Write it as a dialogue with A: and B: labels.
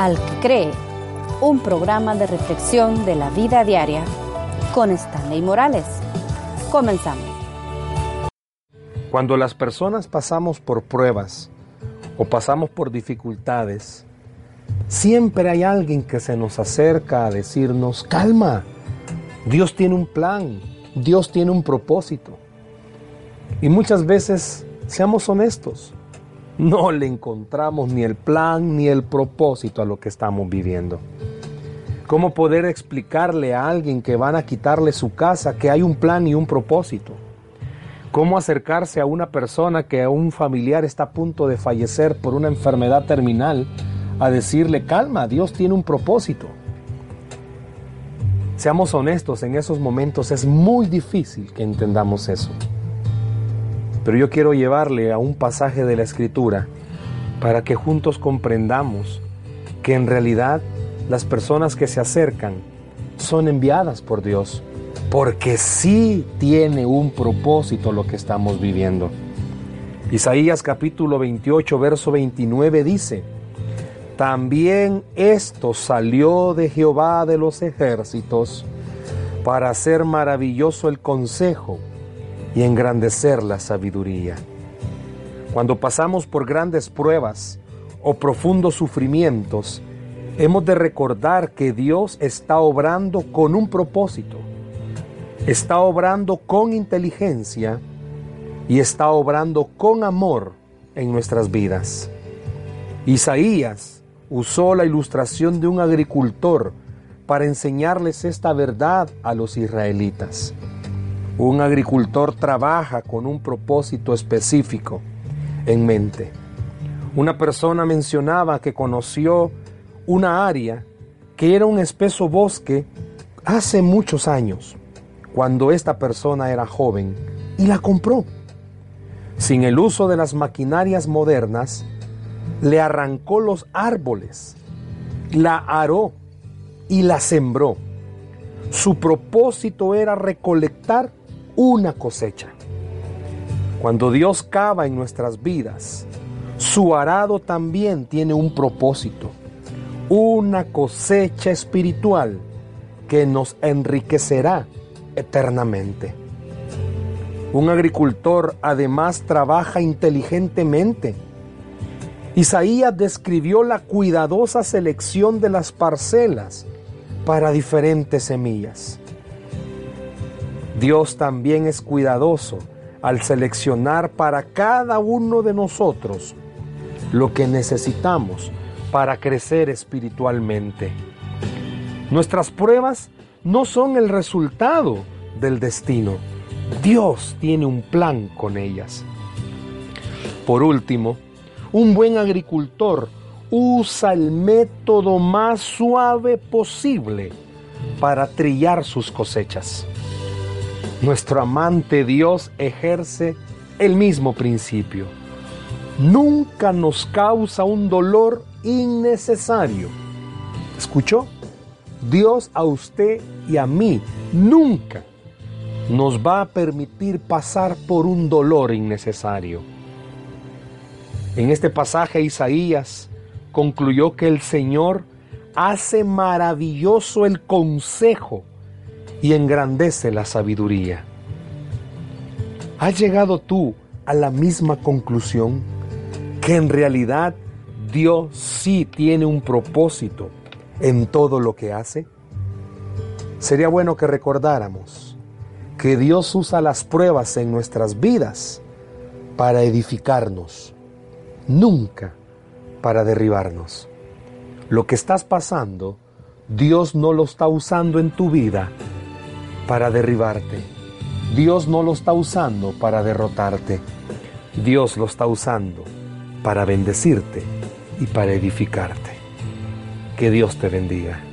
A: Al que cree, un programa de reflexión de la vida diaria con Stanley Morales. Comenzamos.
B: Cuando las personas pasamos por pruebas o pasamos por dificultades, siempre hay alguien que se nos acerca a decirnos, calma, Dios tiene un plan, Dios tiene un propósito. Y muchas veces, seamos honestos, no le encontramos ni el plan ni el propósito a lo que estamos viviendo. ¿Cómo poder explicarle a alguien que van a quitarle su casa que hay un plan y un propósito? ¿Cómo acercarse a una persona que a un familiar está a punto de fallecer por una enfermedad terminal a decirle, calma, Dios tiene un propósito? Seamos honestos, en esos momentos es muy difícil que entendamos eso. Pero yo quiero llevarle a un pasaje de la Escritura para que juntos comprendamos que en realidad las personas que se acercan son enviadas por Dios, porque sí tiene un propósito lo que estamos viviendo. Isaías capítulo 28, verso 29 dice, también esto salió de Jehová de los ejércitos para hacer maravilloso el consejo y engrandecer la sabiduría. Cuando pasamos por grandes pruebas o profundos sufrimientos, hemos de recordar que Dios está obrando con un propósito, está obrando con inteligencia y está obrando con amor en nuestras vidas. Isaías usó la ilustración de un agricultor para enseñarles esta verdad a los israelitas. Un agricultor trabaja con un propósito específico en mente. Una persona mencionaba que conoció una área que era un espeso bosque hace muchos años, cuando esta persona era joven, y la compró. Sin el uso de las maquinarias modernas, le arrancó los árboles, la aró y la sembró. Su propósito era recolectar una cosecha. Cuando Dios cava en nuestras vidas, su arado también tiene un propósito, una cosecha espiritual que nos enriquecerá eternamente. Un agricultor además trabaja inteligentemente. Isaías describió la cuidadosa selección de las parcelas para diferentes semillas. Dios también es cuidadoso al seleccionar para cada uno de nosotros lo que necesitamos para crecer espiritualmente. Nuestras pruebas no son el resultado del destino. Dios tiene un plan con ellas. Por último, un buen agricultor usa el método más suave posible para trillar sus cosechas. Nuestro amante Dios ejerce el mismo principio. Nunca nos causa un dolor innecesario. ¿Escuchó? Dios a usted y a mí nunca nos va a permitir pasar por un dolor innecesario. En este pasaje Isaías concluyó que el Señor hace maravilloso el consejo y engrandece la sabiduría. ¿Has llegado tú a la misma conclusión que en realidad Dios sí tiene un propósito en todo lo que hace? Sería bueno que recordáramos que Dios usa las pruebas en nuestras vidas para edificarnos, nunca para derribarnos. Lo que estás pasando, Dios no lo está usando en tu vida para derribarte. Dios no lo está usando para derrotarte. Dios lo está usando para bendecirte y para edificarte. Que Dios te bendiga.